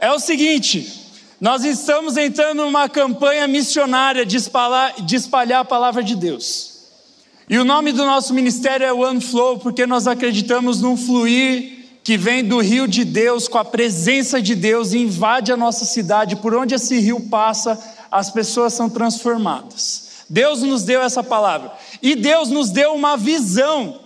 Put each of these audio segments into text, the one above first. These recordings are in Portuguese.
é o seguinte: nós estamos entrando numa campanha missionária de espalhar, de espalhar a palavra de Deus. E o nome do nosso ministério é One Flow, porque nós acreditamos num fluir que vem do rio de Deus, com a presença de Deus, e invade a nossa cidade. Por onde esse rio passa, as pessoas são transformadas. Deus nos deu essa palavra. E Deus nos deu uma visão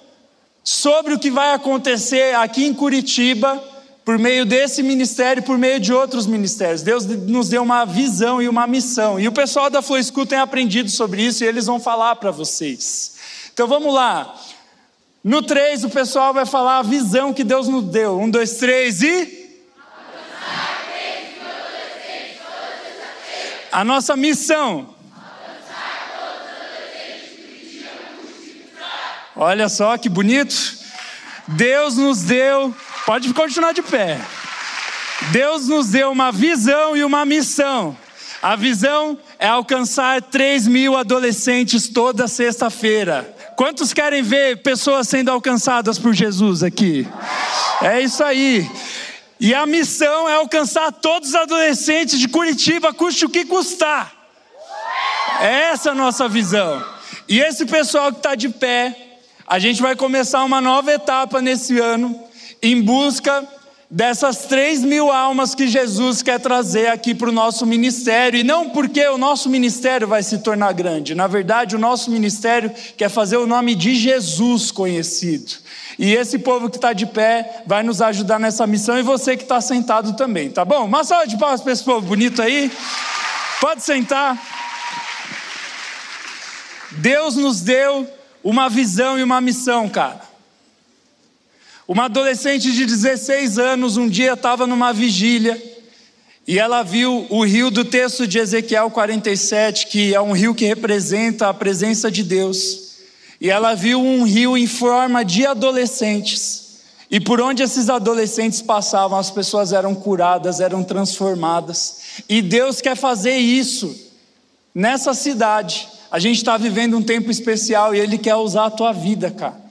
sobre o que vai acontecer aqui em Curitiba, por meio desse ministério e por meio de outros ministérios. Deus nos deu uma visão e uma missão. E o pessoal da Flow School tem aprendido sobre isso e eles vão falar para vocês. Então vamos lá. No 3, o pessoal vai falar a visão que Deus nos deu. Um, dois, três e. A nossa missão. Olha só que bonito. Deus nos deu. Pode continuar de pé. Deus nos deu uma visão e uma missão. A visão é alcançar 3 mil adolescentes toda sexta-feira. Quantos querem ver pessoas sendo alcançadas por Jesus aqui? É isso aí. E a missão é alcançar todos os adolescentes de Curitiba, custe o que custar. É essa a nossa visão. E esse pessoal que está de pé, a gente vai começar uma nova etapa nesse ano, em busca dessas três mil almas que Jesus quer trazer aqui para o nosso ministério, e não porque o nosso ministério vai se tornar grande, na verdade, o nosso ministério quer fazer o nome de Jesus conhecido. E esse povo que está de pé vai nos ajudar nessa missão, e você que está sentado também, tá bom? Uma salva de palmas para esse povo bonito aí. Pode sentar. Deus nos deu uma visão e uma missão, cara. Uma adolescente de 16 anos um dia estava numa vigília e ela viu o rio do texto de Ezequiel 47, que é um rio que representa a presença de Deus. E ela viu um rio em forma de adolescentes. E por onde esses adolescentes passavam, as pessoas eram curadas, eram transformadas. E Deus quer fazer isso nessa cidade. A gente está vivendo um tempo especial e Ele quer usar a tua vida, cara.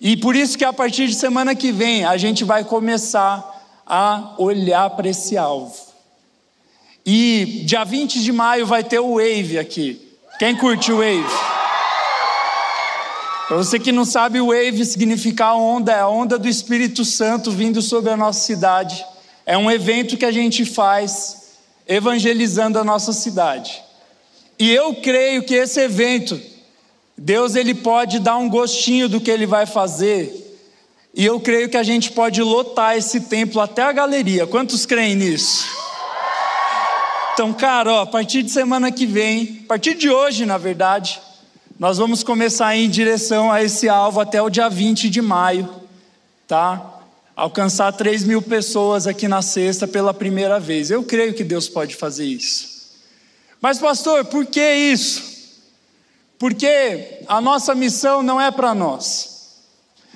E por isso que a partir de semana que vem a gente vai começar a olhar para esse alvo. E dia 20 de maio vai ter o Wave aqui. Quem curte o Wave? Para você que não sabe, o Wave significa onda, é a onda do Espírito Santo vindo sobre a nossa cidade. É um evento que a gente faz evangelizando a nossa cidade. E eu creio que esse evento Deus ele pode dar um gostinho do que ele vai fazer. E eu creio que a gente pode lotar esse templo até a galeria. Quantos creem nisso? Então, cara, ó, a partir de semana que vem, a partir de hoje, na verdade, nós vamos começar em direção a esse alvo até o dia 20 de maio, tá? Alcançar 3 mil pessoas aqui na sexta pela primeira vez. Eu creio que Deus pode fazer isso. Mas, pastor, por que isso? Porque a nossa missão não é para nós.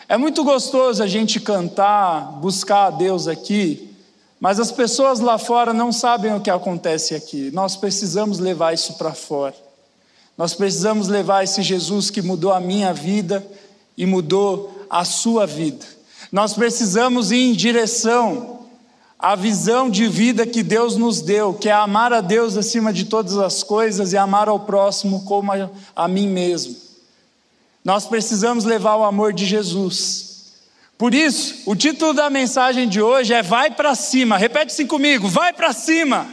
É muito gostoso a gente cantar, buscar a Deus aqui, mas as pessoas lá fora não sabem o que acontece aqui. Nós precisamos levar isso para fora. Nós precisamos levar esse Jesus que mudou a minha vida e mudou a sua vida. Nós precisamos ir em direção a visão de vida que Deus nos deu, que é amar a Deus acima de todas as coisas e amar ao próximo como a, a mim mesmo. Nós precisamos levar o amor de Jesus. Por isso, o título da mensagem de hoje é Vai para cima. Repete assim comigo: Vai para cima.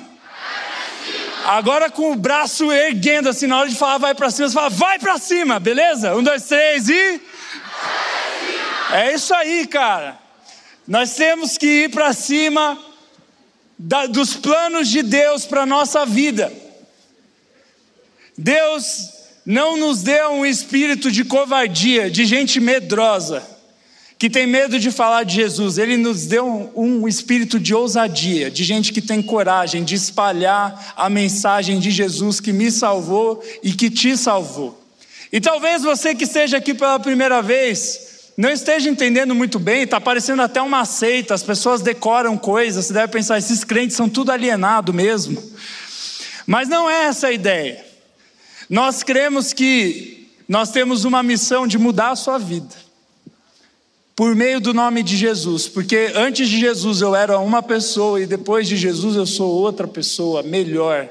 Agora com o braço erguendo, assim, na hora de falar vai para cima, você fala, vai para cima, beleza? Um, dois, três e. É isso aí, cara. Nós temos que ir para cima da, dos planos de Deus para a nossa vida. Deus não nos deu um espírito de covardia, de gente medrosa, que tem medo de falar de Jesus. Ele nos deu um, um espírito de ousadia, de gente que tem coragem de espalhar a mensagem de Jesus que me salvou e que te salvou. E talvez você que esteja aqui pela primeira vez, não esteja entendendo muito bem, está parecendo até uma seita, as pessoas decoram coisas, você deve pensar, esses crentes são tudo alienado mesmo. Mas não é essa a ideia. Nós cremos que nós temos uma missão de mudar a sua vida. por meio do nome de Jesus, porque antes de Jesus eu era uma pessoa e depois de Jesus eu sou outra pessoa, melhor.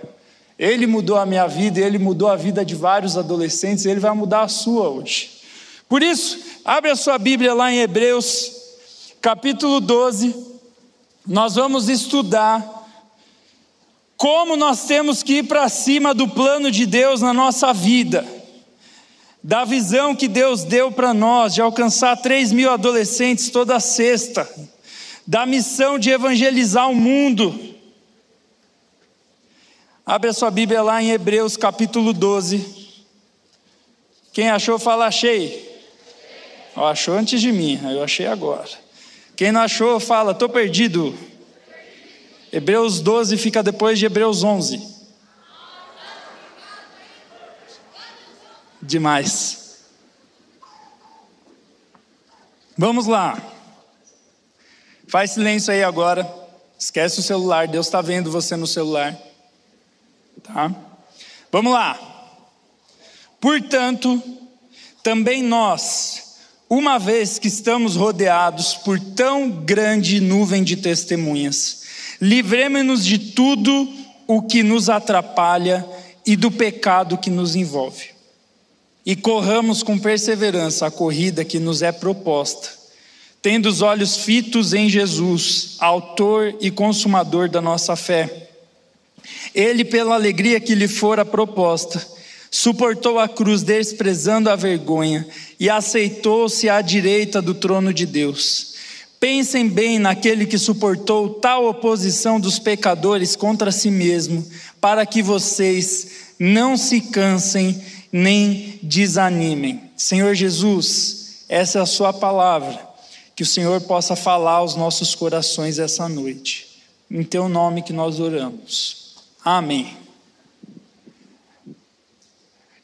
Ele mudou a minha vida, ele mudou a vida de vários adolescentes, ele vai mudar a sua hoje. Por isso, abre a sua Bíblia lá em Hebreus, capítulo 12, nós vamos estudar como nós temos que ir para cima do plano de Deus na nossa vida, da visão que Deus deu para nós de alcançar 3 mil adolescentes toda sexta, da missão de evangelizar o mundo. Abre a sua Bíblia lá em Hebreus capítulo 12. Quem achou, fala achei. Oh, achou antes de mim, eu achei agora. Quem não achou, fala, estou perdido. Hebreus 12 fica depois de Hebreus 11. Demais. Vamos lá. Faz silêncio aí agora. Esquece o celular. Deus está vendo você no celular. Tá? Vamos lá. Portanto, também nós, uma vez que estamos rodeados por tão grande nuvem de testemunhas, Livremos-nos de tudo o que nos atrapalha e do pecado que nos envolve. E corramos com perseverança a corrida que nos é proposta, tendo os olhos fitos em Jesus, Autor e Consumador da nossa fé. Ele, pela alegria que lhe fora proposta, suportou a cruz, desprezando a vergonha, e aceitou-se à direita do trono de Deus. Pensem bem naquele que suportou tal oposição dos pecadores contra si mesmo, para que vocês não se cansem nem desanimem. Senhor Jesus, essa é a Sua palavra, que o Senhor possa falar aos nossos corações essa noite. Em Teu nome que nós oramos. Amém.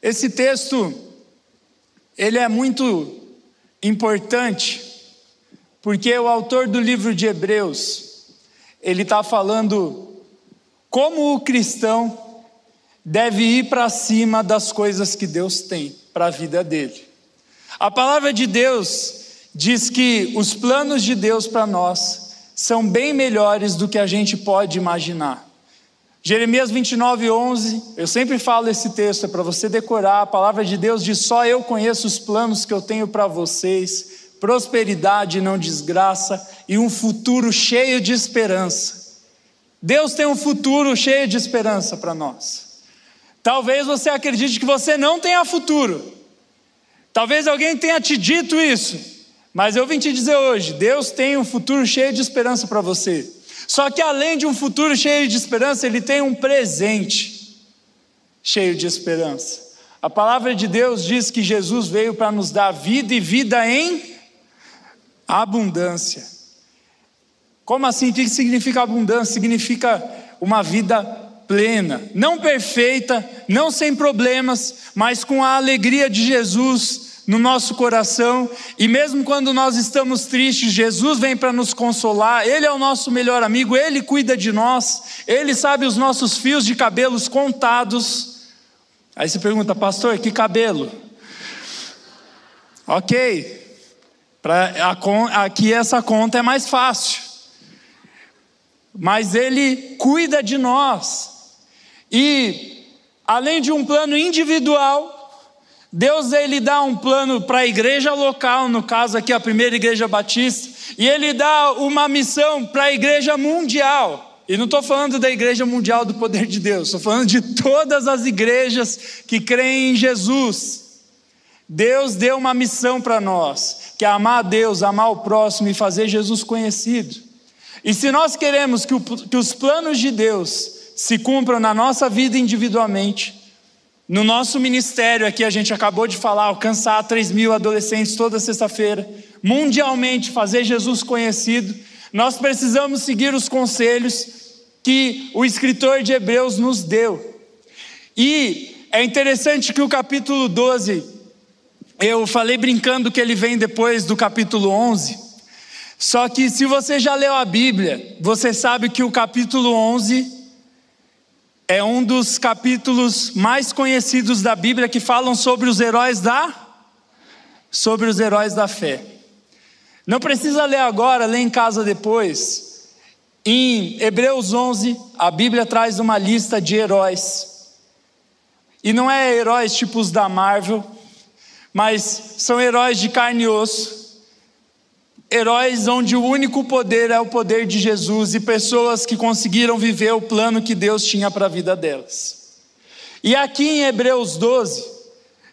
Esse texto, ele é muito importante porque o autor do livro de Hebreus, ele está falando como o cristão deve ir para cima das coisas que Deus tem para a vida dele. A palavra de Deus diz que os planos de Deus para nós são bem melhores do que a gente pode imaginar. Jeremias 29, 11, eu sempre falo esse texto, é para você decorar. A palavra de Deus diz: Só eu conheço os planos que eu tenho para vocês, prosperidade, não desgraça e um futuro cheio de esperança. Deus tem um futuro cheio de esperança para nós. Talvez você acredite que você não tenha futuro. Talvez alguém tenha te dito isso. Mas eu vim te dizer hoje: Deus tem um futuro cheio de esperança para você. Só que além de um futuro cheio de esperança, Ele tem um presente cheio de esperança. A palavra de Deus diz que Jesus veio para nos dar vida e vida em abundância. Como assim? O que significa abundância? Significa uma vida plena, não perfeita, não sem problemas, mas com a alegria de Jesus no nosso coração, e mesmo quando nós estamos tristes, Jesus vem para nos consolar, Ele é o nosso melhor amigo, Ele cuida de nós, Ele sabe os nossos fios de cabelos contados. Aí você pergunta, pastor, que cabelo? Ok, Pra, aqui essa conta é mais fácil. Mas Ele cuida de nós. E, além de um plano individual, Deus ele dá um plano para a igreja local, no caso aqui a primeira igreja batista, e ele dá uma missão para a igreja mundial. E não estou falando da igreja mundial do poder de Deus, estou falando de todas as igrejas que creem em Jesus. Deus deu uma missão para nós, que é amar a Deus, amar o próximo e fazer Jesus conhecido. E se nós queremos que, o, que os planos de Deus se cumpram na nossa vida individualmente, no nosso ministério aqui, a gente acabou de falar, alcançar 3 mil adolescentes toda sexta-feira, mundialmente fazer Jesus conhecido, nós precisamos seguir os conselhos que o escritor de Hebreus nos deu. E é interessante que o capítulo 12 eu falei brincando que ele vem depois do capítulo 11. Só que se você já leu a Bíblia, você sabe que o capítulo 11 é um dos capítulos mais conhecidos da Bíblia que falam sobre os heróis da sobre os heróis da fé. Não precisa ler agora, lê em casa depois. Em Hebreus 11, a Bíblia traz uma lista de heróis. E não é heróis tipo os da Marvel, mas são heróis de carne e osso. Heróis onde o único poder é o poder de Jesus e pessoas que conseguiram viver o plano que Deus tinha para a vida delas. E aqui em Hebreus 12,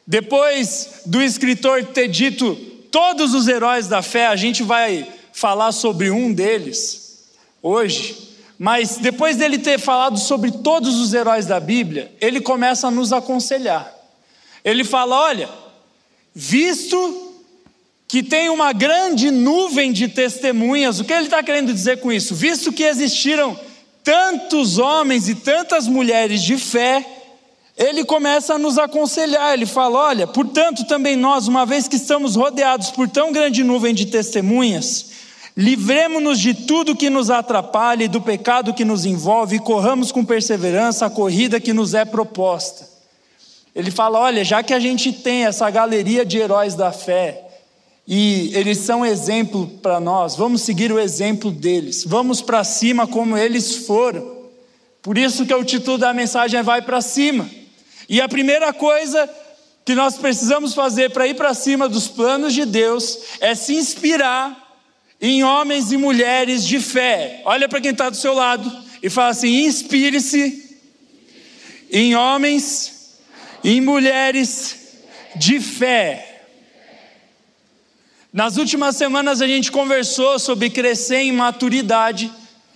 depois do escritor ter dito todos os heróis da fé, a gente vai falar sobre um deles hoje, mas depois dele ter falado sobre todos os heróis da Bíblia, ele começa a nos aconselhar. Ele fala: olha, visto que tem uma grande nuvem de testemunhas, o que ele está querendo dizer com isso? Visto que existiram tantos homens e tantas mulheres de fé, ele começa a nos aconselhar, ele fala: olha, portanto, também nós, uma vez que estamos rodeados por tão grande nuvem de testemunhas, livremos-nos de tudo que nos atrapalha e do pecado que nos envolve e corramos com perseverança a corrida que nos é proposta. Ele fala: olha, já que a gente tem essa galeria de heróis da fé, e eles são exemplo para nós, vamos seguir o exemplo deles, vamos para cima como eles foram. Por isso que o título da mensagem é Vai para cima. E a primeira coisa que nós precisamos fazer para ir para cima dos planos de Deus é se inspirar em homens e mulheres de fé. Olha para quem está do seu lado e fala assim: inspire-se em homens e mulheres de fé. Nas últimas semanas a gente conversou sobre crescer em maturidade,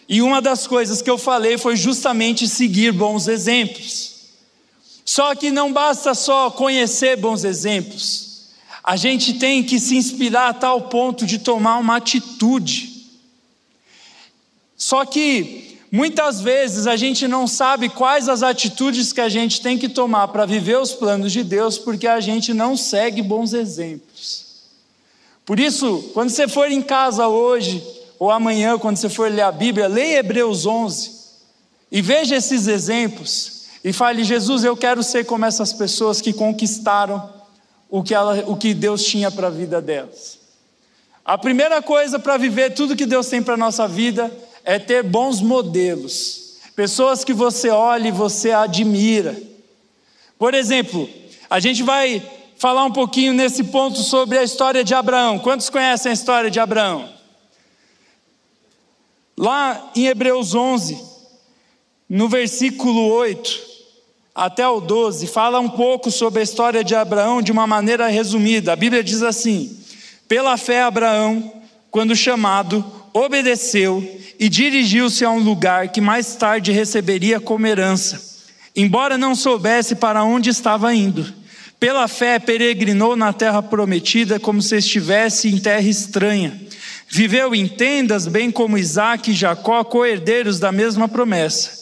e uma das coisas que eu falei foi justamente seguir bons exemplos. Só que não basta só conhecer bons exemplos, a gente tem que se inspirar a tal ponto de tomar uma atitude. Só que muitas vezes a gente não sabe quais as atitudes que a gente tem que tomar para viver os planos de Deus, porque a gente não segue bons exemplos. Por isso, quando você for em casa hoje, ou amanhã, quando você for ler a Bíblia, leia Hebreus 11 e veja esses exemplos e fale: Jesus, eu quero ser como essas pessoas que conquistaram o que, ela, o que Deus tinha para a vida delas. A primeira coisa para viver tudo que Deus tem para a nossa vida é ter bons modelos, pessoas que você olha e você admira. Por exemplo, a gente vai falar um pouquinho nesse ponto sobre a história de Abraão. Quantos conhecem a história de Abraão? Lá em Hebreus 11, no versículo 8, até o 12, fala um pouco sobre a história de Abraão de uma maneira resumida. A Bíblia diz assim: Pela fé, Abraão, quando chamado, obedeceu e dirigiu-se a um lugar que mais tarde receberia como herança, embora não soubesse para onde estava indo. Pela fé, peregrinou na terra prometida como se estivesse em terra estranha. Viveu em tendas, bem como Isaac e Jacó, co-herdeiros da mesma promessa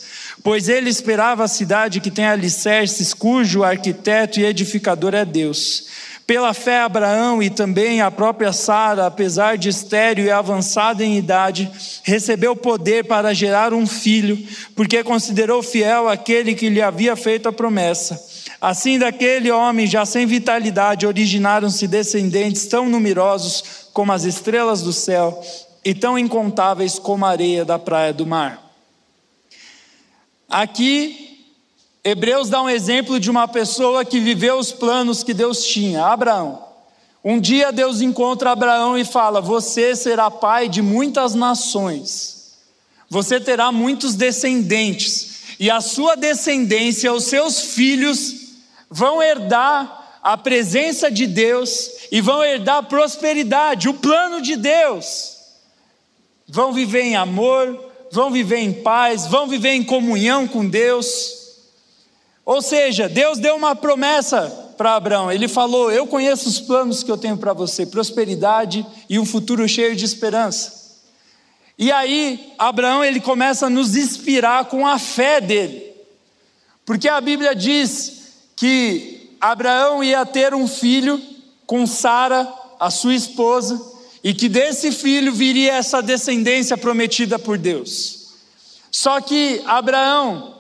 pois ele esperava a cidade que tem alicerces, cujo arquiteto e edificador é Deus. Pela fé, Abraão e também a própria Sara, apesar de estéril e avançada em idade, recebeu poder para gerar um filho, porque considerou fiel aquele que lhe havia feito a promessa. Assim, daquele homem já sem vitalidade, originaram-se descendentes tão numerosos como as estrelas do céu e tão incontáveis como a areia da praia do mar. Aqui, Hebreus dá um exemplo de uma pessoa que viveu os planos que Deus tinha, Abraão. Um dia Deus encontra Abraão e fala: Você será pai de muitas nações, você terá muitos descendentes, e a sua descendência, os seus filhos, vão herdar a presença de Deus e vão herdar prosperidade, o plano de Deus. Vão viver em amor, vão viver em paz, vão viver em comunhão com Deus. Ou seja, Deus deu uma promessa para Abraão. Ele falou: Eu conheço os planos que eu tenho para você, prosperidade e um futuro cheio de esperança. E aí, Abraão ele começa a nos inspirar com a fé dele. Porque a Bíblia diz que Abraão ia ter um filho com Sara, a sua esposa, e que desse filho viria essa descendência prometida por Deus. Só que Abraão,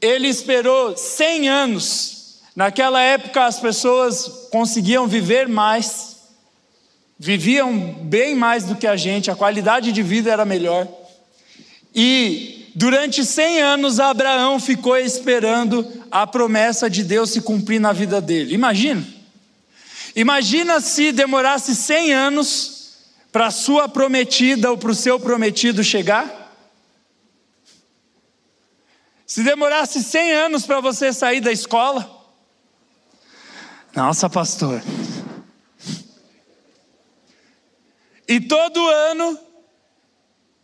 ele esperou 100 anos. Naquela época as pessoas conseguiam viver mais, viviam bem mais do que a gente, a qualidade de vida era melhor. E durante 100 anos Abraão ficou esperando a promessa de Deus se cumprir na vida dele. Imagina. Imagina se demorasse 100 anos para sua prometida ou para o seu prometido chegar. Se demorasse 100 anos para você sair da escola. Nossa, pastor. E todo ano,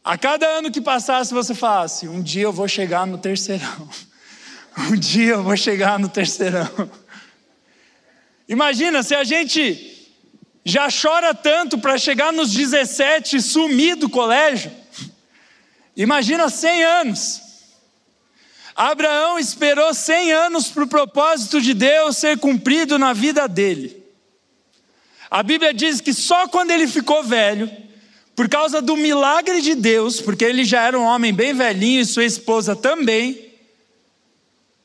a cada ano que passasse, você falasse: um dia eu vou chegar no terceirão. Um dia eu vou chegar no terceirão. Imagina se a gente já chora tanto para chegar nos 17 e sumir do colégio. Imagina 100 anos. Abraão esperou 100 anos para o propósito de Deus ser cumprido na vida dele. A Bíblia diz que só quando ele ficou velho, por causa do milagre de Deus, porque ele já era um homem bem velhinho e sua esposa também,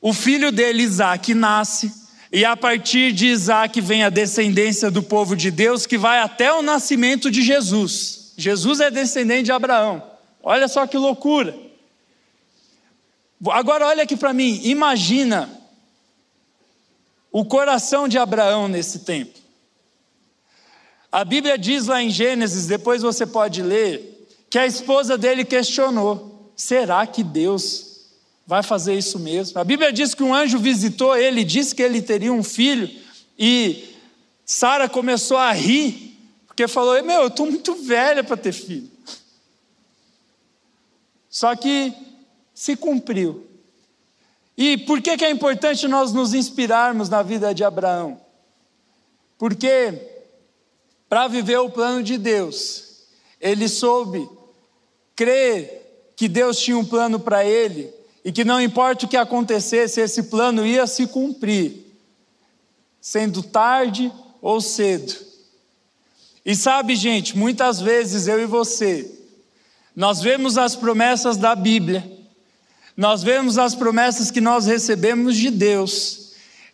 o filho dele, Isaac, nasce, e a partir de Isaac vem a descendência do povo de Deus, que vai até o nascimento de Jesus. Jesus é descendente de Abraão. Olha só que loucura. Agora olha aqui para mim, imagina o coração de Abraão nesse tempo. A Bíblia diz lá em Gênesis, depois você pode ler, que a esposa dele questionou: será que Deus vai fazer isso mesmo? A Bíblia diz que um anjo visitou ele disse que ele teria um filho, e Sara começou a rir, porque falou: Meu, eu estou muito velha para ter filho. Só que se cumpriu. E por que, que é importante nós nos inspirarmos na vida de Abraão? Porque para viver o plano de Deus, ele soube crer que Deus tinha um plano para ele e que não importa o que acontecesse, esse plano ia se cumprir, sendo tarde ou cedo. E sabe, gente, muitas vezes eu e você, nós vemos as promessas da Bíblia, nós vemos as promessas que nós recebemos de Deus,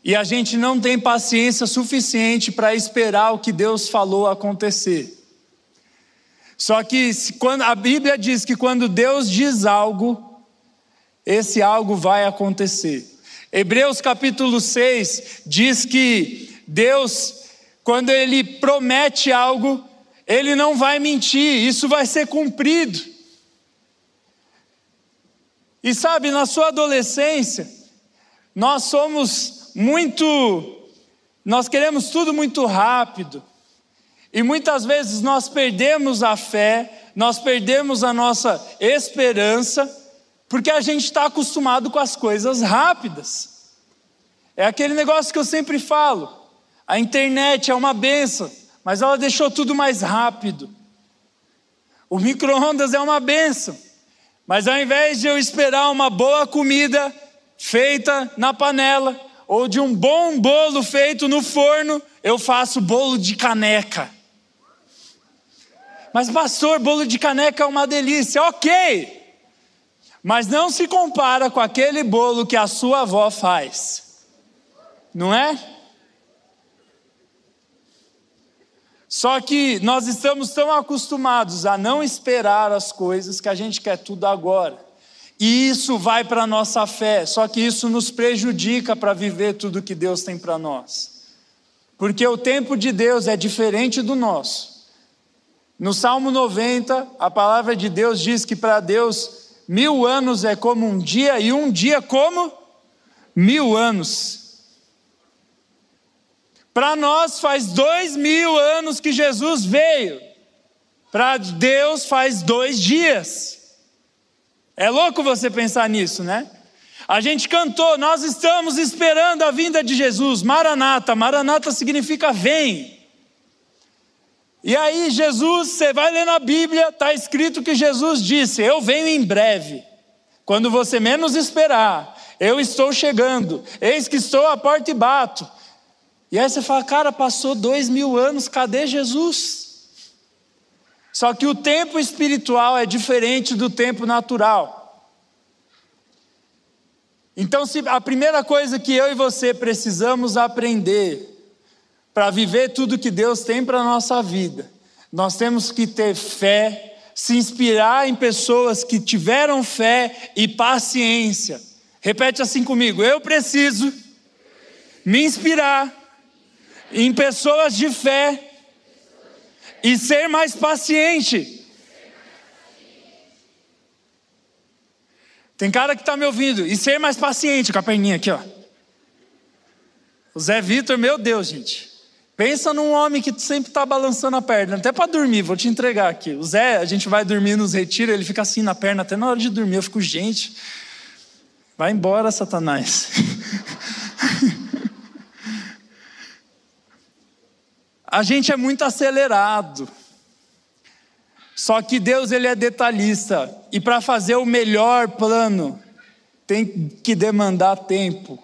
e a gente não tem paciência suficiente para esperar o que Deus falou acontecer. Só que quando a Bíblia diz que quando Deus diz algo, esse algo vai acontecer. Hebreus capítulo 6 diz que Deus, quando Ele promete algo, Ele não vai mentir, isso vai ser cumprido. E sabe, na sua adolescência, nós somos muito, nós queremos tudo muito rápido, e muitas vezes nós perdemos a fé, nós perdemos a nossa esperança, porque a gente está acostumado com as coisas rápidas. É aquele negócio que eu sempre falo: a internet é uma benção, mas ela deixou tudo mais rápido. O micro-ondas é uma benção, mas ao invés de eu esperar uma boa comida feita na panela, ou de um bom bolo feito no forno, eu faço bolo de caneca. Mas, pastor, bolo de caneca é uma delícia, ok. Mas não se compara com aquele bolo que a sua avó faz, não é? Só que nós estamos tão acostumados a não esperar as coisas que a gente quer tudo agora. E isso vai para a nossa fé, só que isso nos prejudica para viver tudo que Deus tem para nós. Porque o tempo de Deus é diferente do nosso. No Salmo 90, a palavra de Deus diz que para Deus mil anos é como um dia e um dia como mil anos. Para nós faz dois mil anos que Jesus veio. Para Deus faz dois dias. É louco você pensar nisso, né? A gente cantou, nós estamos esperando a vinda de Jesus, Maranata. Maranata significa vem. E aí, Jesus, você vai ler na Bíblia, está escrito que Jesus disse: Eu venho em breve, quando você menos esperar, eu estou chegando, eis que estou à porta e bato. E aí você fala, cara, passou dois mil anos, cadê Jesus? Só que o tempo espiritual é diferente do tempo natural. Então, a primeira coisa que eu e você precisamos aprender para viver tudo que Deus tem para a nossa vida Nós temos que ter fé, se inspirar em pessoas que tiveram fé e paciência. Repete assim comigo: eu preciso me inspirar em pessoas de fé e ser mais paciente. Tem cara que está me ouvindo. E ser mais paciente com a perninha aqui, ó. O Zé Vitor, meu Deus, gente. Pensa num homem que sempre está balançando a perna, até para dormir, vou te entregar aqui. O Zé, a gente vai dormir nos retiros, ele fica assim na perna, até na hora de dormir. Eu fico, gente, vai embora, Satanás. a gente é muito acelerado. Só que Deus ele é detalhista e para fazer o melhor plano tem que demandar tempo.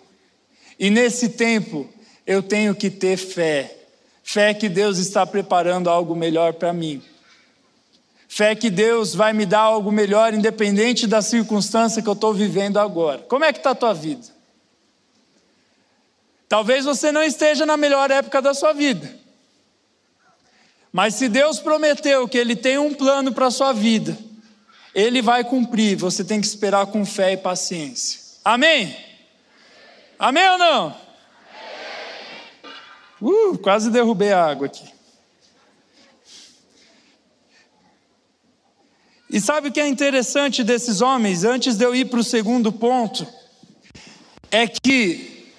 E nesse tempo eu tenho que ter fé. Fé que Deus está preparando algo melhor para mim. Fé que Deus vai me dar algo melhor, independente da circunstância que eu estou vivendo agora. Como é que está a tua vida? Talvez você não esteja na melhor época da sua vida. Mas se Deus prometeu que Ele tem um plano para a sua vida, Ele vai cumprir. Você tem que esperar com fé e paciência. Amém? Amém ou não? Uh, quase derrubei a água aqui. E sabe o que é interessante desses homens, antes de eu ir para o segundo ponto, é que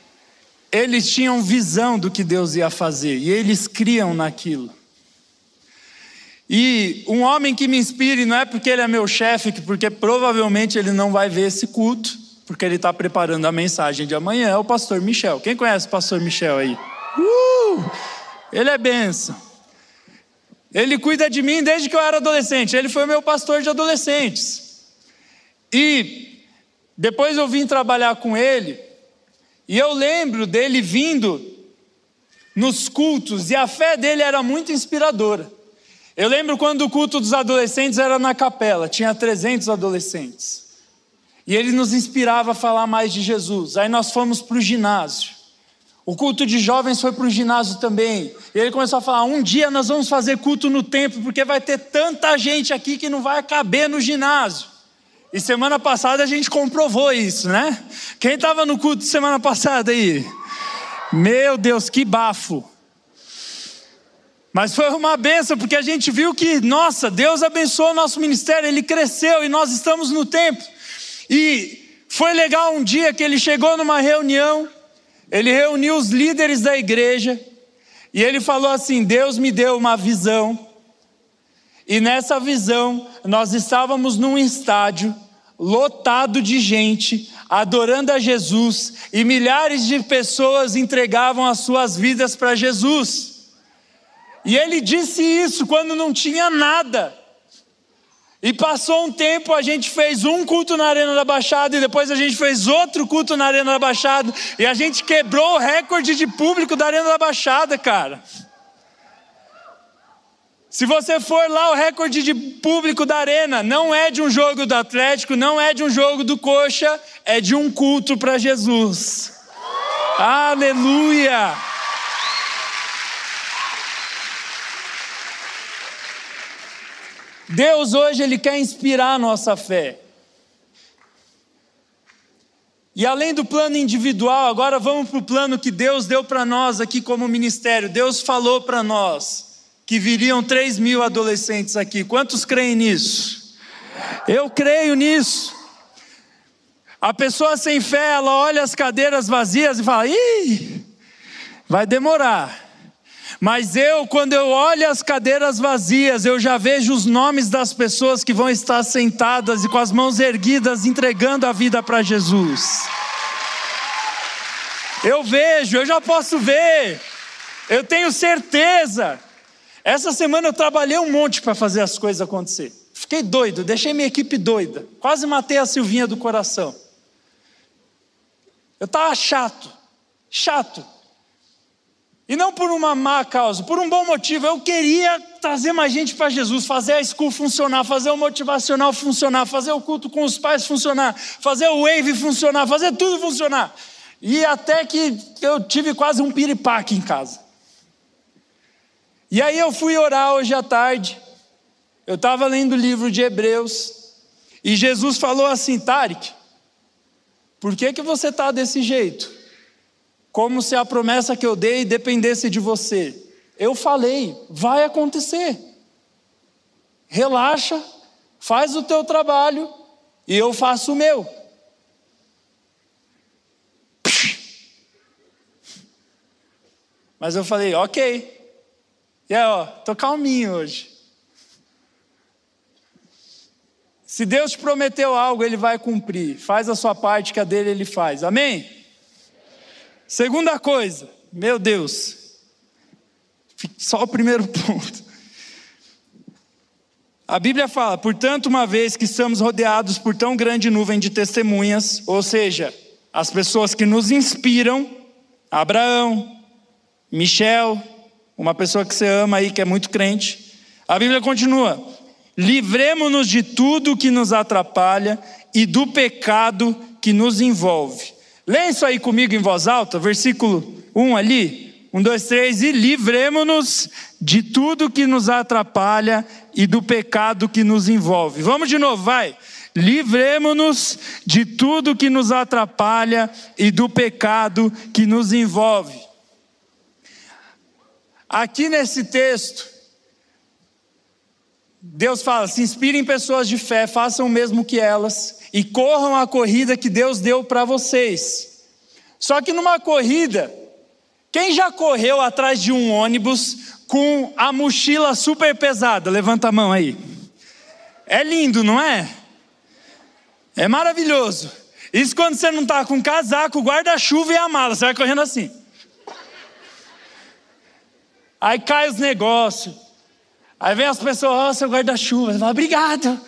eles tinham visão do que Deus ia fazer e eles criam naquilo. E um homem que me inspire não é porque ele é meu chefe, porque provavelmente ele não vai ver esse culto, porque ele está preparando a mensagem de amanhã, é o pastor Michel. Quem conhece o pastor Michel aí? Uh, ele é benção. Ele cuida de mim desde que eu era adolescente. Ele foi meu pastor de adolescentes. E depois eu vim trabalhar com ele, e eu lembro dele vindo nos cultos, e a fé dele era muito inspiradora. Eu lembro quando o culto dos adolescentes era na capela, tinha 300 adolescentes. E ele nos inspirava a falar mais de Jesus. Aí nós fomos para o ginásio. O culto de jovens foi para o ginásio também. E ele começou a falar: um dia nós vamos fazer culto no templo, porque vai ter tanta gente aqui que não vai caber no ginásio. E semana passada a gente comprovou isso, né? Quem estava no culto semana passada aí? Meu Deus, que bafo! Mas foi uma benção, porque a gente viu que, nossa, Deus abençoou o nosso ministério, ele cresceu e nós estamos no templo. E foi legal um dia que ele chegou numa reunião, ele reuniu os líderes da igreja, e ele falou assim: Deus me deu uma visão, e nessa visão nós estávamos num estádio lotado de gente, adorando a Jesus, e milhares de pessoas entregavam as suas vidas para Jesus. E ele disse isso quando não tinha nada. E passou um tempo, a gente fez um culto na Arena da Baixada e depois a gente fez outro culto na Arena da Baixada e a gente quebrou o recorde de público da Arena da Baixada, cara. Se você for lá, o recorde de público da Arena não é de um jogo do Atlético, não é de um jogo do Coxa, é de um culto para Jesus. Aleluia! Deus hoje ele quer inspirar a nossa fé. E além do plano individual, agora vamos para o plano que Deus deu para nós aqui como ministério. Deus falou para nós que viriam 3 mil adolescentes aqui. Quantos creem nisso? Eu creio nisso. A pessoa sem fé, ela olha as cadeiras vazias e fala: ih, vai demorar. Mas eu, quando eu olho as cadeiras vazias, eu já vejo os nomes das pessoas que vão estar sentadas e com as mãos erguidas, entregando a vida para Jesus. Eu vejo, eu já posso ver, eu tenho certeza. Essa semana eu trabalhei um monte para fazer as coisas acontecer. Fiquei doido, deixei minha equipe doida. Quase matei a Silvinha do coração. Eu estava chato, chato. E não por uma má causa, por um bom motivo. Eu queria trazer mais gente para Jesus, fazer a school funcionar, fazer o motivacional funcionar, fazer o culto com os pais funcionar, fazer o wave funcionar, fazer tudo funcionar. E até que eu tive quase um piripaque em casa. E aí eu fui orar hoje à tarde. Eu estava lendo o livro de Hebreus. E Jesus falou assim: Tarek, por que, que você está desse jeito? Como se a promessa que eu dei dependesse de você. Eu falei, vai acontecer. Relaxa, faz o teu trabalho e eu faço o meu. Mas eu falei, ok. E aí, ó, tô calminho hoje. Se Deus te prometeu algo, Ele vai cumprir. Faz a sua parte, que a dele Ele faz. Amém? Segunda coisa, meu Deus. Só o primeiro ponto. A Bíblia fala, portanto, uma vez que estamos rodeados por tão grande nuvem de testemunhas, ou seja, as pessoas que nos inspiram, Abraão, Michel, uma pessoa que você ama aí, que é muito crente. A Bíblia continua: livremos-nos de tudo que nos atrapalha e do pecado que nos envolve. Lê isso aí comigo em voz alta, versículo 1 ali. 1, 2, 3, e livremos-nos de tudo que nos atrapalha e do pecado que nos envolve. Vamos de novo, vai. Livremos-nos de tudo que nos atrapalha e do pecado que nos envolve. Aqui nesse texto, Deus fala: se inspirem em pessoas de fé, façam o mesmo que elas e corram a corrida que Deus deu para vocês. Só que numa corrida, quem já correu atrás de um ônibus com a mochila super pesada? Levanta a mão aí. É lindo, não é? É maravilhoso. Isso quando você não está com casaco, guarda-chuva e a mala, você vai correndo assim. Aí cai os negócios. Aí vem as pessoas, ó, oh, seu guarda-chuva. Você fala, obrigado.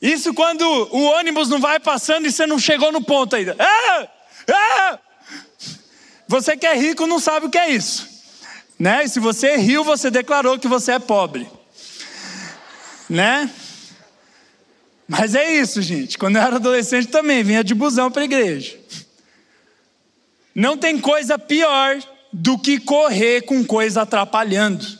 Isso quando o ônibus não vai passando e você não chegou no ponto ainda. Ah! Ah! Você que é rico não sabe o que é isso. Né? E se você riu, você declarou que você é pobre. Né? Mas é isso, gente. Quando eu era adolescente também vinha de busão para a igreja. Não tem coisa pior do que correr com coisa atrapalhando.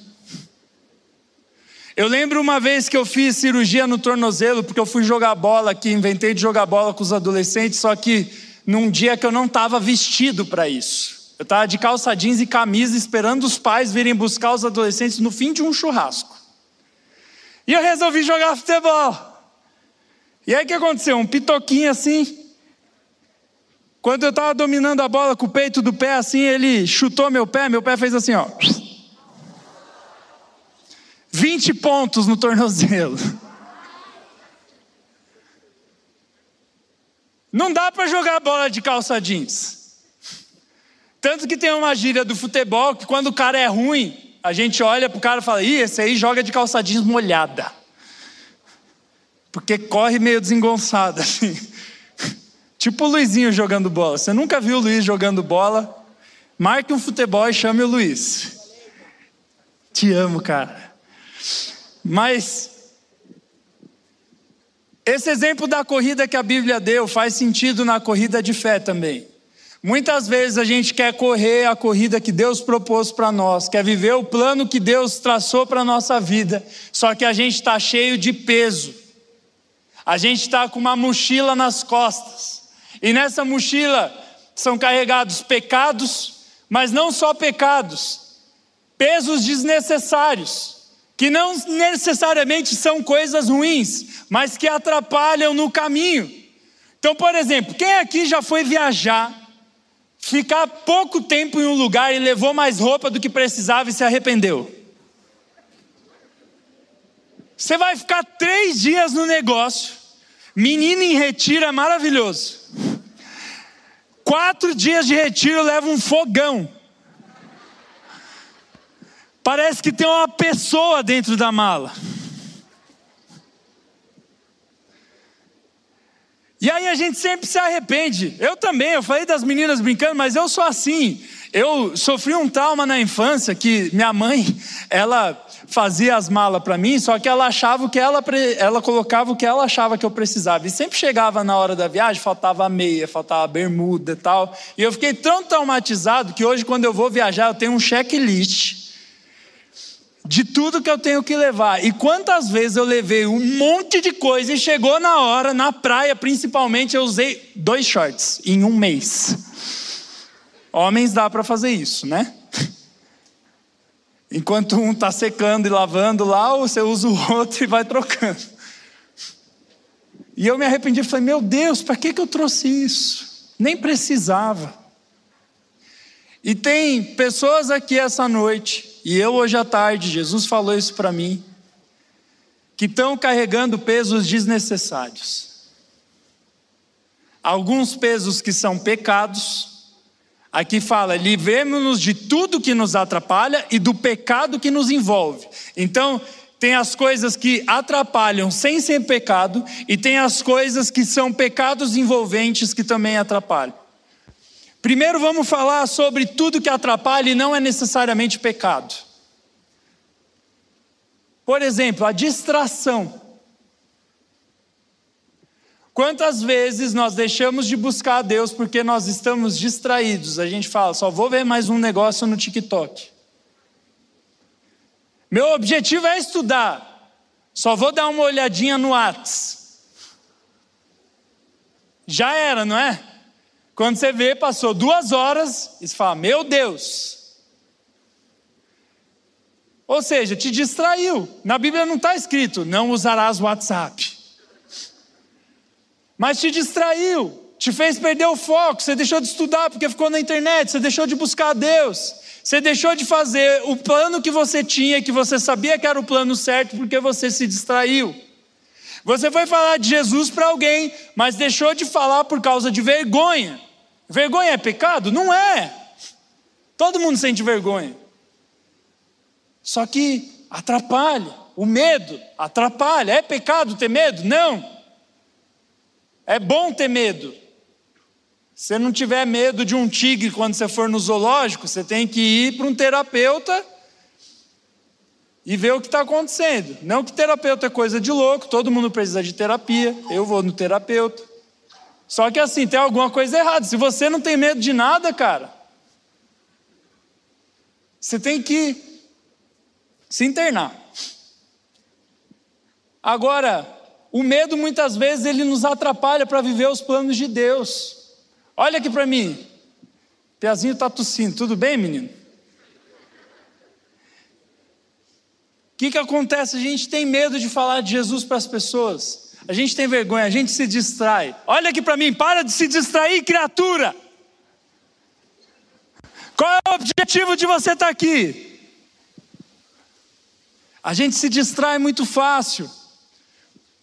Eu lembro uma vez que eu fiz cirurgia no tornozelo, porque eu fui jogar bola aqui, inventei de jogar bola com os adolescentes, só que num dia que eu não estava vestido para isso. Eu estava de calça jeans e camisa esperando os pais virem buscar os adolescentes no fim de um churrasco. E eu resolvi jogar futebol. E aí o que aconteceu? Um pitoquinho assim, quando eu estava dominando a bola com o peito do pé assim, ele chutou meu pé, meu pé fez assim, ó. 20 pontos no tornozelo. Não dá para jogar bola de calça jeans. Tanto que tem uma gíria do futebol que quando o cara é ruim, a gente olha pro cara e fala: "Ih, esse aí joga de calça jeans molhada". Porque corre meio desengonçado assim. Tipo o Luizinho jogando bola. Você nunca viu o Luiz jogando bola? Marque um futebol e chame o Luiz. Te amo, cara. Mas esse exemplo da corrida que a Bíblia deu faz sentido na corrida de fé também. Muitas vezes a gente quer correr a corrida que Deus propôs para nós, quer viver o plano que Deus traçou para a nossa vida, só que a gente está cheio de peso, a gente está com uma mochila nas costas, e nessa mochila são carregados pecados, mas não só pecados, pesos desnecessários, que não necessariamente são coisas ruins, mas que atrapalham no caminho. Então, por exemplo, quem aqui já foi viajar, ficar pouco tempo em um lugar e levou mais roupa do que precisava e se arrependeu? Você vai ficar três dias no negócio, menino em retiro é maravilhoso. Quatro dias de retiro leva um fogão. Parece que tem uma pessoa dentro da mala. E aí a gente sempre se arrepende. Eu também, eu falei das meninas brincando, mas eu sou assim. Eu sofri um trauma na infância que minha mãe, ela fazia as malas para mim, só que ela achava que ela, ela colocava o que ela achava que eu precisava. E sempre chegava na hora da viagem, faltava meia, faltava bermuda e tal. E eu fiquei tão traumatizado que hoje, quando eu vou viajar, eu tenho um checklist de tudo que eu tenho que levar. E quantas vezes eu levei um monte de coisa e chegou na hora, na praia principalmente, eu usei dois shorts em um mês. Homens dá para fazer isso, né? Enquanto um está secando e lavando lá, você usa o outro e vai trocando. E eu me arrependi falei: Meu Deus, para que, que eu trouxe isso? Nem precisava. E tem pessoas aqui essa noite, e eu hoje à tarde, Jesus falou isso para mim, que estão carregando pesos desnecessários. Alguns pesos que são pecados, aqui fala, livremos-nos de tudo que nos atrapalha e do pecado que nos envolve. Então, tem as coisas que atrapalham sem ser pecado, e tem as coisas que são pecados envolventes que também atrapalham. Primeiro vamos falar sobre tudo que atrapalha e não é necessariamente pecado. Por exemplo, a distração. Quantas vezes nós deixamos de buscar a Deus porque nós estamos distraídos? A gente fala, só vou ver mais um negócio no TikTok. Meu objetivo é estudar, só vou dar uma olhadinha no Whats. Já era, não é? Quando você vê, passou duas horas e você fala: Meu Deus. Ou seja, te distraiu. Na Bíblia não está escrito: Não usarás WhatsApp. Mas te distraiu, te fez perder o foco. Você deixou de estudar porque ficou na internet, você deixou de buscar a Deus. Você deixou de fazer o plano que você tinha, que você sabia que era o plano certo, porque você se distraiu. Você foi falar de Jesus para alguém, mas deixou de falar por causa de vergonha. Vergonha é pecado? Não é. Todo mundo sente vergonha. Só que atrapalha. O medo atrapalha. É pecado ter medo? Não. É bom ter medo. Se você não tiver medo de um tigre quando você for no zoológico, você tem que ir para um terapeuta e ver o que está acontecendo. Não que terapeuta é coisa de louco, todo mundo precisa de terapia. Eu vou no terapeuta. Só que assim, tem alguma coisa errada. Se você não tem medo de nada, cara, você tem que se internar. Agora, o medo muitas vezes ele nos atrapalha para viver os planos de Deus. Olha aqui para mim. Piazinho está tossindo. Tudo bem, menino? O que, que acontece? A gente tem medo de falar de Jesus para as pessoas a gente tem vergonha, a gente se distrai. Olha aqui para mim, para de se distrair, criatura. Qual é o objetivo de você estar tá aqui? A gente se distrai muito fácil.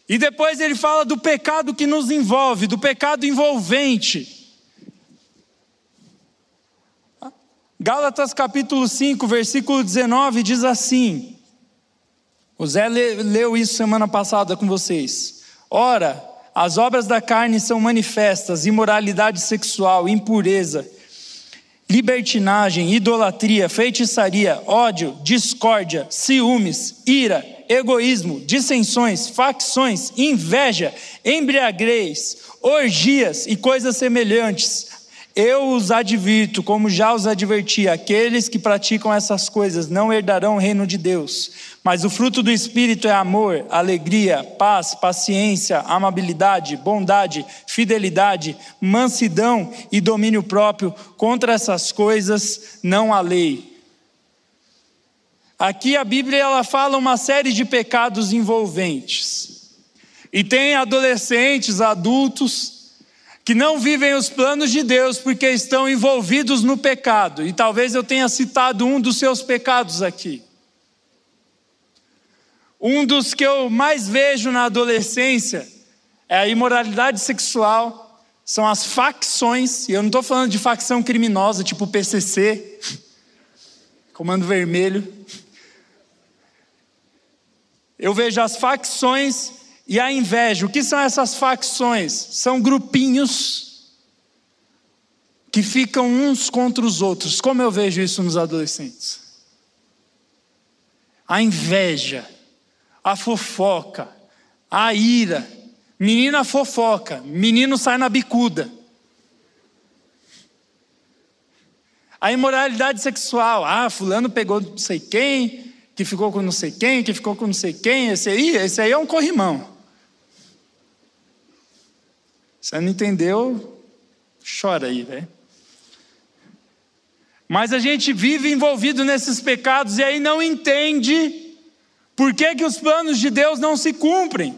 E depois ele fala do pecado que nos envolve, do pecado envolvente. Gálatas capítulo 5, versículo 19 diz assim: o Zé leu isso semana passada com vocês. Ora, as obras da carne são manifestas: imoralidade sexual, impureza, libertinagem, idolatria, feitiçaria, ódio, discórdia, ciúmes, ira, egoísmo, dissensões, facções, inveja, embriaguez, orgias e coisas semelhantes. Eu os advirto, como já os adverti: aqueles que praticam essas coisas não herdarão o reino de Deus. Mas o fruto do Espírito é amor, alegria, paz, paciência, amabilidade, bondade, fidelidade, mansidão e domínio próprio. Contra essas coisas não há lei. Aqui a Bíblia ela fala uma série de pecados envolventes. E tem adolescentes, adultos, que não vivem os planos de Deus porque estão envolvidos no pecado. E talvez eu tenha citado um dos seus pecados aqui. Um dos que eu mais vejo na adolescência é a imoralidade sexual, são as facções, e eu não estou falando de facção criminosa, tipo PCC, Comando Vermelho. Eu vejo as facções e a inveja. O que são essas facções? São grupinhos que ficam uns contra os outros. Como eu vejo isso nos adolescentes? A inveja a fofoca, a ira. Menina fofoca, menino sai na bicuda. A imoralidade sexual, ah, fulano pegou não sei quem, que ficou com não sei quem, que ficou com não sei quem, esse aí, esse aí é um corrimão. Você não entendeu? Chora aí, velho. Mas a gente vive envolvido nesses pecados e aí não entende por que, que os planos de Deus não se cumprem.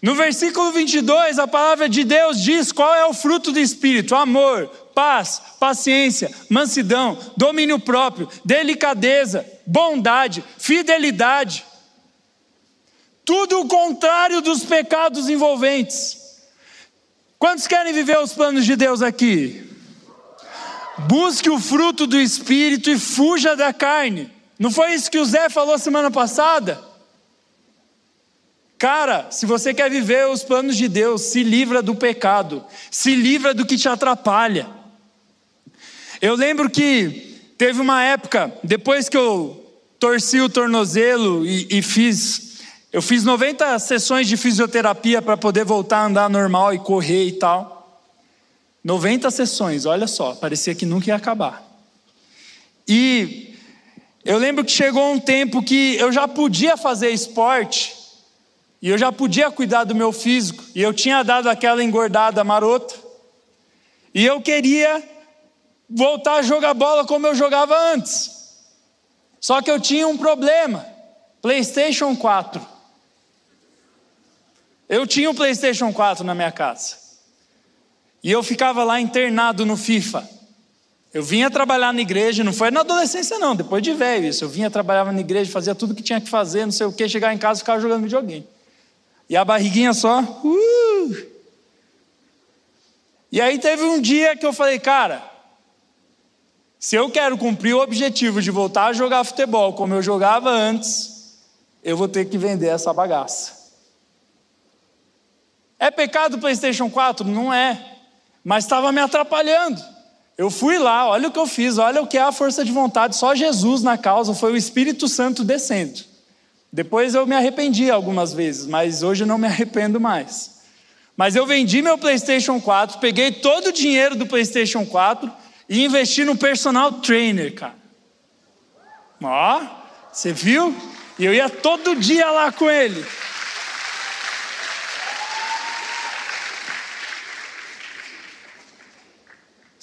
No versículo 22, a palavra de Deus diz qual é o fruto do Espírito: amor, paz, paciência, mansidão, domínio próprio, delicadeza, bondade, fidelidade. Tudo o contrário dos pecados envolventes. Quantos querem viver os planos de Deus aqui? Busque o fruto do Espírito e fuja da carne. Não foi isso que o Zé falou semana passada? Cara, se você quer viver os planos de Deus, se livra do pecado, se livra do que te atrapalha. Eu lembro que teve uma época, depois que eu torci o tornozelo e, e fiz, eu fiz 90 sessões de fisioterapia para poder voltar a andar normal e correr e tal. 90 sessões, olha só, parecia que nunca ia acabar. E eu lembro que chegou um tempo que eu já podia fazer esporte, e eu já podia cuidar do meu físico, e eu tinha dado aquela engordada marota, e eu queria voltar a jogar bola como eu jogava antes. Só que eu tinha um problema: PlayStation 4. Eu tinha um PlayStation 4 na minha casa. E eu ficava lá internado no FIFA. Eu vinha trabalhar na igreja, não foi na adolescência, não, depois de velho isso. Eu vinha, trabalhava na igreja, fazia tudo que tinha que fazer, não sei o que, chegar em casa e ficava jogando videogame. E a barriguinha só. Uh! E aí teve um dia que eu falei, cara, se eu quero cumprir o objetivo de voltar a jogar futebol como eu jogava antes, eu vou ter que vender essa bagaça. É pecado o PlayStation 4? Não é mas estava me atrapalhando. Eu fui lá, olha o que eu fiz, olha o que é a força de vontade, só Jesus na causa, foi o Espírito Santo descendo. Depois eu me arrependi algumas vezes, mas hoje eu não me arrependo mais. Mas eu vendi meu PlayStation 4, peguei todo o dinheiro do PlayStation 4 e investi no personal trainer, cara. Ó, você viu? E eu ia todo dia lá com ele.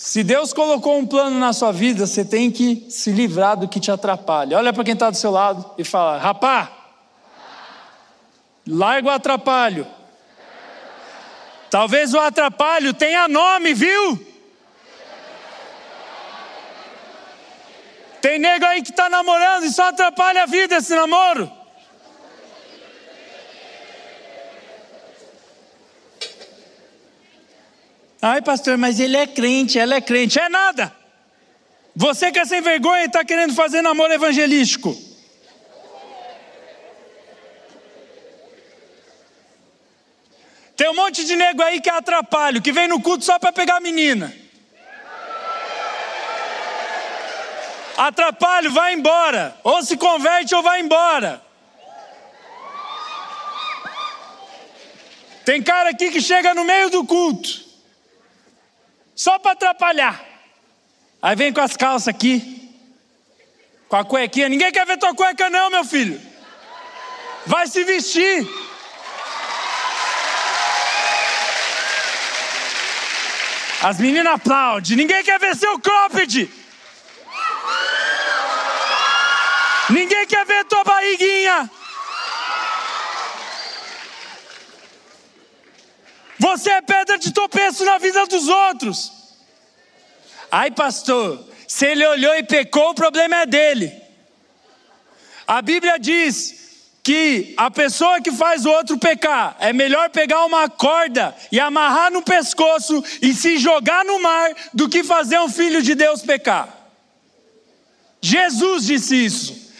Se Deus colocou um plano na sua vida, você tem que se livrar do que te atrapalha. Olha para quem está do seu lado e fala: Rapá, larga o atrapalho. Talvez o atrapalho tenha nome, viu? Tem nego aí que está namorando e só atrapalha a vida esse namoro. Ai, pastor, mas ele é crente, ela é crente. É nada. Você que é sem vergonha e está querendo fazer namoro evangelístico. Tem um monte de nego aí que é atrapalho, que vem no culto só para pegar menina. Atrapalho, vai embora. Ou se converte ou vai embora. Tem cara aqui que chega no meio do culto só para atrapalhar. Aí vem com as calças aqui, com a cuequinha. Ninguém quer ver tua cueca, não, meu filho. Vai se vestir. As meninas aplaudem. Ninguém quer ver seu cropped. Ninguém quer ver tua barriguinha. Você é pedra de tropeço na vida dos outros. Ai, pastor, se ele olhou e pecou, o problema é dele. A Bíblia diz que a pessoa que faz o outro pecar é melhor pegar uma corda e amarrar no pescoço e se jogar no mar do que fazer um filho de Deus pecar. Jesus disse isso.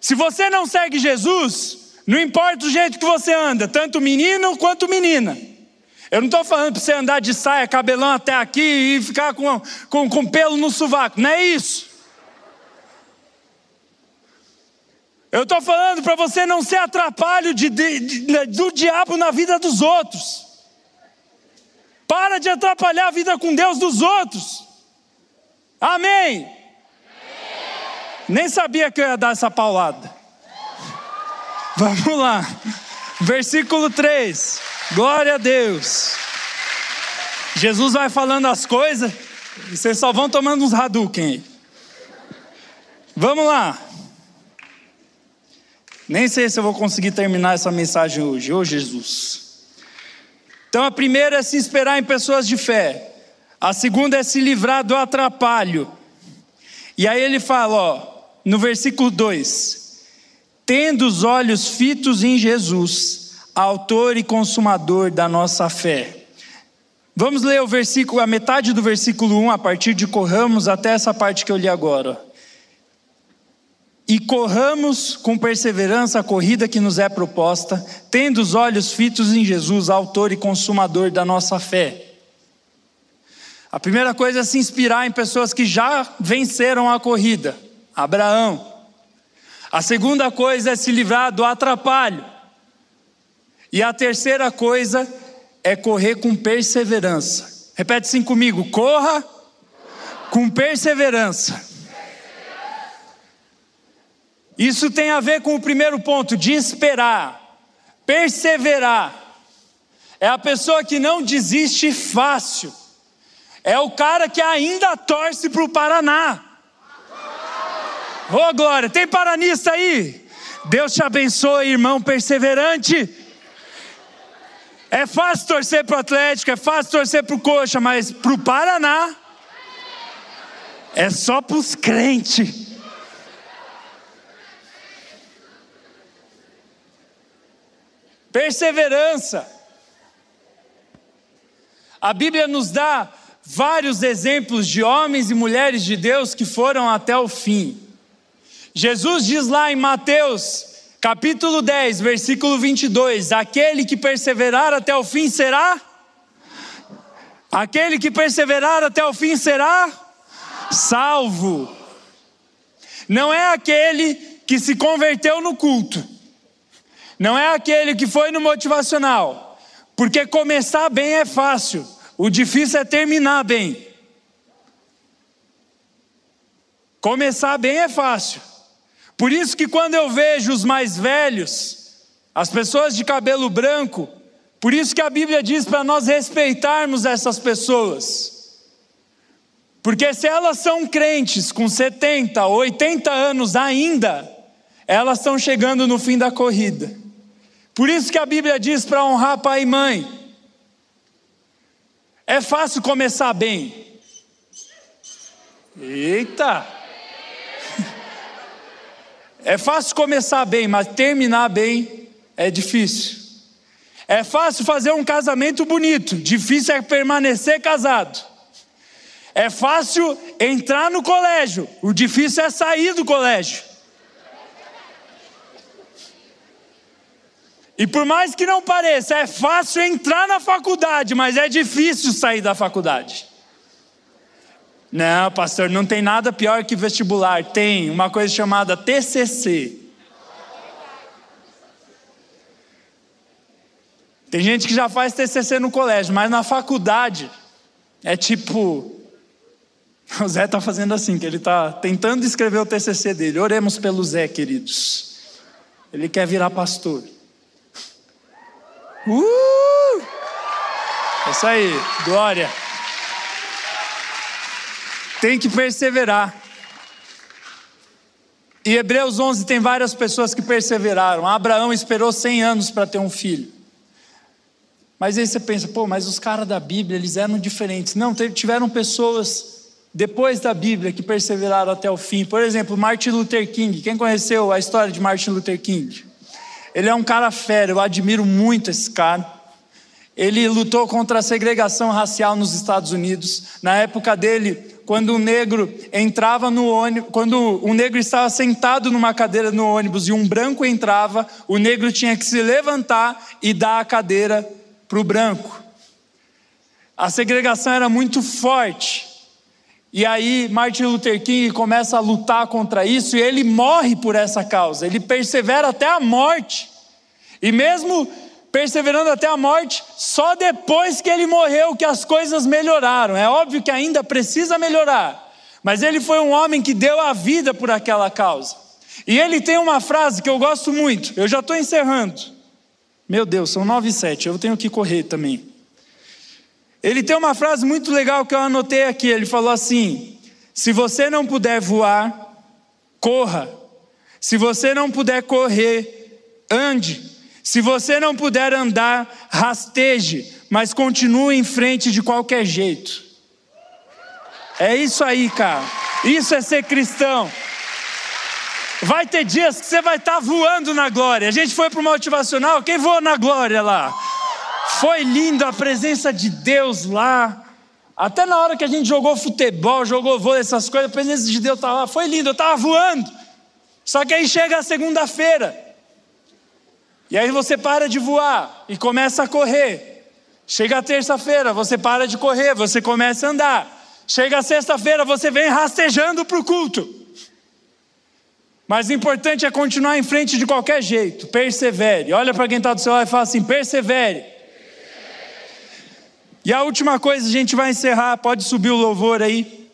Se você não segue Jesus, não importa o jeito que você anda, tanto menino quanto menina. Eu não estou falando para você andar de saia, cabelão até aqui e ficar com, com, com pelo no sovaco. Não é isso. Eu estou falando para você não ser atrapalho de, de, de, do diabo na vida dos outros. Para de atrapalhar a vida com Deus dos outros. Amém. Amém. Nem sabia que eu ia dar essa paulada. Vamos lá. Versículo 3. Glória a Deus. Jesus vai falando as coisas e vocês só vão tomando uns Hadouken aí. Vamos lá. Nem sei se eu vou conseguir terminar essa mensagem hoje. Ô Jesus. Então a primeira é se esperar em pessoas de fé. A segunda é se livrar do atrapalho. E aí ele fala, ó, no versículo 2: Tendo os olhos fitos em Jesus, autor e consumador da nossa fé. Vamos ler o versículo, a metade do versículo 1, a partir de corramos até essa parte que eu li agora. E corramos com perseverança a corrida que nos é proposta, tendo os olhos fitos em Jesus, autor e consumador da nossa fé. A primeira coisa é se inspirar em pessoas que já venceram a corrida. Abraão. A segunda coisa é se livrar do atrapalho. E a terceira coisa é correr com perseverança. Repete assim comigo: corra com perseverança. Isso tem a ver com o primeiro ponto, de esperar, perseverar. É a pessoa que não desiste fácil. É o cara que ainda torce para o Paraná. Ô oh, glória, tem paranista aí? Deus te abençoe, irmão perseverante. É fácil torcer para o Atlético, é fácil torcer para o Coxa, mas para o Paraná é só para os crentes. Perseverança. A Bíblia nos dá vários exemplos de homens e mulheres de Deus que foram até o fim. Jesus diz lá em Mateus, capítulo 10, versículo 22: Aquele que perseverar até o fim será. Aquele que perseverar até o fim será salvo. Não é aquele que se converteu no culto, não é aquele que foi no motivacional, porque começar bem é fácil, o difícil é terminar bem. Começar bem é fácil, por isso que quando eu vejo os mais velhos, as pessoas de cabelo branco, por isso que a Bíblia diz para nós respeitarmos essas pessoas. Porque se elas são crentes com 70, 80 anos ainda, elas estão chegando no fim da corrida. Por isso que a Bíblia diz para honrar pai e mãe. É fácil começar bem. Eita! É fácil começar bem, mas terminar bem é difícil. É fácil fazer um casamento bonito, difícil é permanecer casado. É fácil entrar no colégio, o difícil é sair do colégio. E por mais que não pareça, é fácil entrar na faculdade, mas é difícil sair da faculdade. Não, pastor, não tem nada pior que vestibular. Tem uma coisa chamada TCC. Tem gente que já faz TCC no colégio, mas na faculdade é tipo. O Zé está fazendo assim, que ele está tentando escrever o TCC dele. Oremos pelo Zé, queridos. Ele quer virar pastor. Uh! É isso aí, glória. Tem que perseverar. E Hebreus 11 tem várias pessoas que perseveraram. Abraão esperou 100 anos para ter um filho. Mas aí você pensa, pô, mas os caras da Bíblia, eles eram diferentes. Não, tiveram pessoas depois da Bíblia que perseveraram até o fim. Por exemplo, Martin Luther King. Quem conheceu a história de Martin Luther King? Ele é um cara fera, eu admiro muito esse cara. Ele lutou contra a segregação racial nos Estados Unidos. Na época dele, quando um negro entrava no ônibus, quando um negro estava sentado numa cadeira no ônibus e um branco entrava, o negro tinha que se levantar e dar a cadeira para o branco. A segregação era muito forte. E aí Martin Luther King começa a lutar contra isso e ele morre por essa causa. Ele persevera até a morte. E mesmo perseverando até a morte, só depois que ele morreu que as coisas melhoraram. É óbvio que ainda precisa melhorar, mas ele foi um homem que deu a vida por aquela causa. E ele tem uma frase que eu gosto muito, eu já estou encerrando. Meu Deus, são nove e sete, eu tenho que correr também. Ele tem uma frase muito legal que eu anotei aqui. Ele falou assim: se você não puder voar, corra. Se você não puder correr, ande. Se você não puder andar, rasteje, mas continue em frente de qualquer jeito. É isso aí, cara. Isso é ser cristão. Vai ter dias que você vai estar voando na glória. A gente foi para o motivacional, quem voou na glória lá? Foi lindo a presença de Deus lá. Até na hora que a gente jogou futebol, jogou vôlei, essas coisas, a presença de Deus estava lá. Foi lindo, eu estava voando. Só que aí chega a segunda-feira. E aí você para de voar e começa a correr. Chega a terça-feira, você para de correr, você começa a andar. Chega a sexta-feira, você vem rastejando para o culto. Mas o importante é continuar em frente de qualquer jeito. Persevere. Olha para quem está do seu lado e fala assim: persevere. E a última coisa, a gente vai encerrar. Pode subir o louvor aí.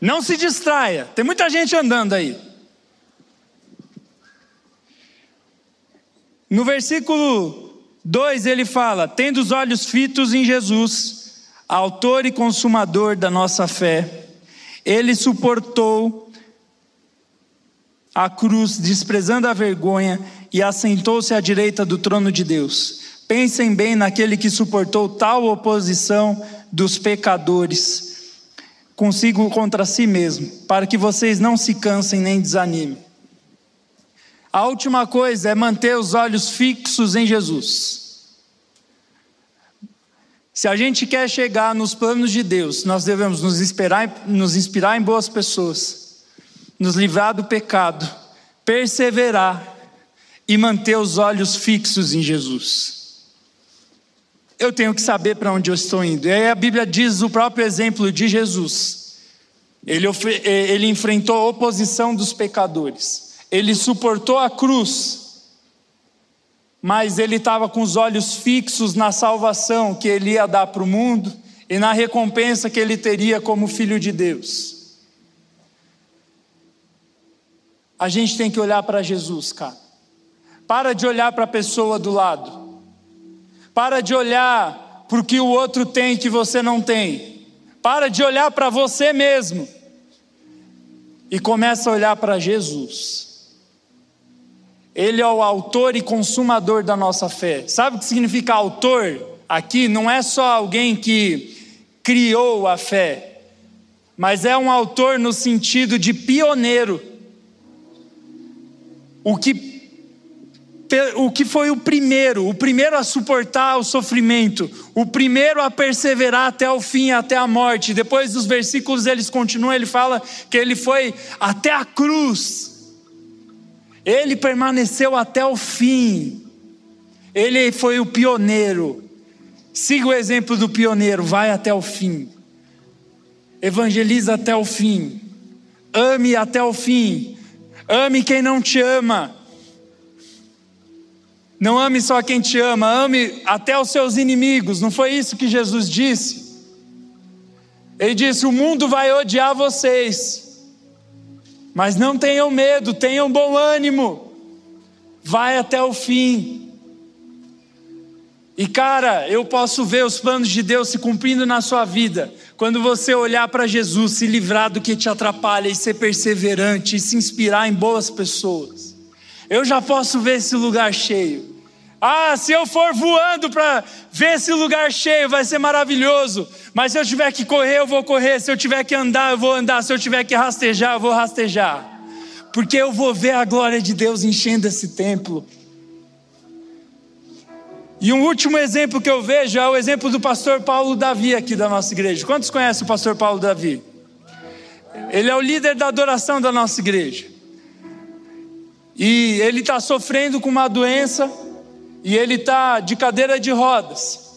Não se distraia. Tem muita gente andando aí. No versículo 2 ele fala: Tendo os olhos fitos em Jesus, autor e consumador da nossa fé, ele suportou a cruz, desprezando a vergonha, e assentou-se à direita do trono de Deus. Pensem bem naquele que suportou tal oposição dos pecadores, consigo contra si mesmo, para que vocês não se cansem nem desanimem. A última coisa é manter os olhos fixos em Jesus. Se a gente quer chegar nos planos de Deus, nós devemos nos inspirar, nos inspirar em boas pessoas nos livrar do pecado, perseverar e manter os olhos fixos em Jesus. Eu tenho que saber para onde eu estou indo. E aí a Bíblia diz o próprio exemplo de Jesus. Ele, ele enfrentou a oposição dos pecadores. Ele suportou a cruz. Mas ele estava com os olhos fixos na salvação que ele ia dar para o mundo e na recompensa que ele teria como filho de Deus. a gente tem que olhar para Jesus, cara. Para de olhar para a pessoa do lado. Para de olhar para o que o outro tem que você não tem. Para de olhar para você mesmo. E começa a olhar para Jesus. Ele é o autor e consumador da nossa fé. Sabe o que significa autor? Aqui não é só alguém que criou a fé, mas é um autor no sentido de pioneiro o que o que foi o primeiro, o primeiro a suportar o sofrimento, o primeiro a perseverar até o fim, até a morte. Depois dos versículos eles continuam, ele fala que ele foi até a cruz. Ele permaneceu até o fim. Ele foi o pioneiro. Siga o exemplo do pioneiro, vai até o fim. Evangeliza até o fim. Ame até o fim. Ame quem não te ama. Não ame só quem te ama, ame até os seus inimigos. Não foi isso que Jesus disse? Ele disse: O mundo vai odiar vocês, mas não tenham medo, tenham bom ânimo, vai até o fim. E cara, eu posso ver os planos de Deus se cumprindo na sua vida, quando você olhar para Jesus, se livrar do que te atrapalha e ser perseverante e se inspirar em boas pessoas. Eu já posso ver esse lugar cheio. Ah, se eu for voando para ver esse lugar cheio, vai ser maravilhoso. Mas se eu tiver que correr, eu vou correr. Se eu tiver que andar, eu vou andar. Se eu tiver que rastejar, eu vou rastejar. Porque eu vou ver a glória de Deus enchendo esse templo. E um último exemplo que eu vejo é o exemplo do pastor Paulo Davi aqui da nossa igreja. Quantos conhecem o pastor Paulo Davi? Ele é o líder da adoração da nossa igreja. E ele está sofrendo com uma doença, e ele está de cadeira de rodas.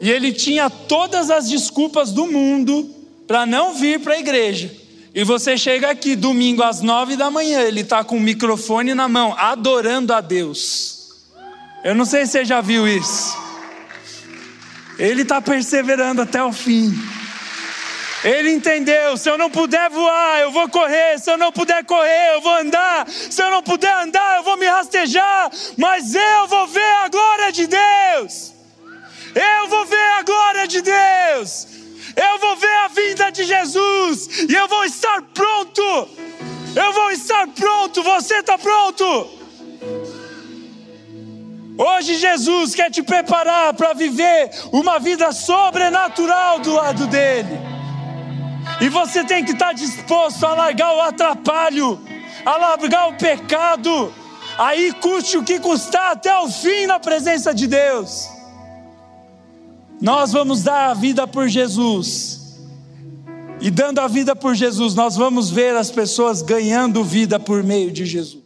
E ele tinha todas as desculpas do mundo para não vir para a igreja. E você chega aqui domingo às nove da manhã, ele está com o microfone na mão, adorando a Deus. Eu não sei se você já viu isso. Ele está perseverando até o fim. Ele entendeu: se eu não puder voar, eu vou correr. Se eu não puder correr, eu vou andar. Se eu não puder andar, eu vou me rastejar. Mas eu vou ver a glória de Deus. Eu vou ver a glória de Deus. Eu vou ver a vinda de Jesus. E eu vou estar pronto. Eu vou estar pronto. Você está pronto? Hoje Jesus quer te preparar para viver uma vida sobrenatural do lado dele. E você tem que estar disposto a largar o atrapalho, a largar o pecado, aí custe o que custar até o fim na presença de Deus. Nós vamos dar a vida por Jesus. E dando a vida por Jesus, nós vamos ver as pessoas ganhando vida por meio de Jesus.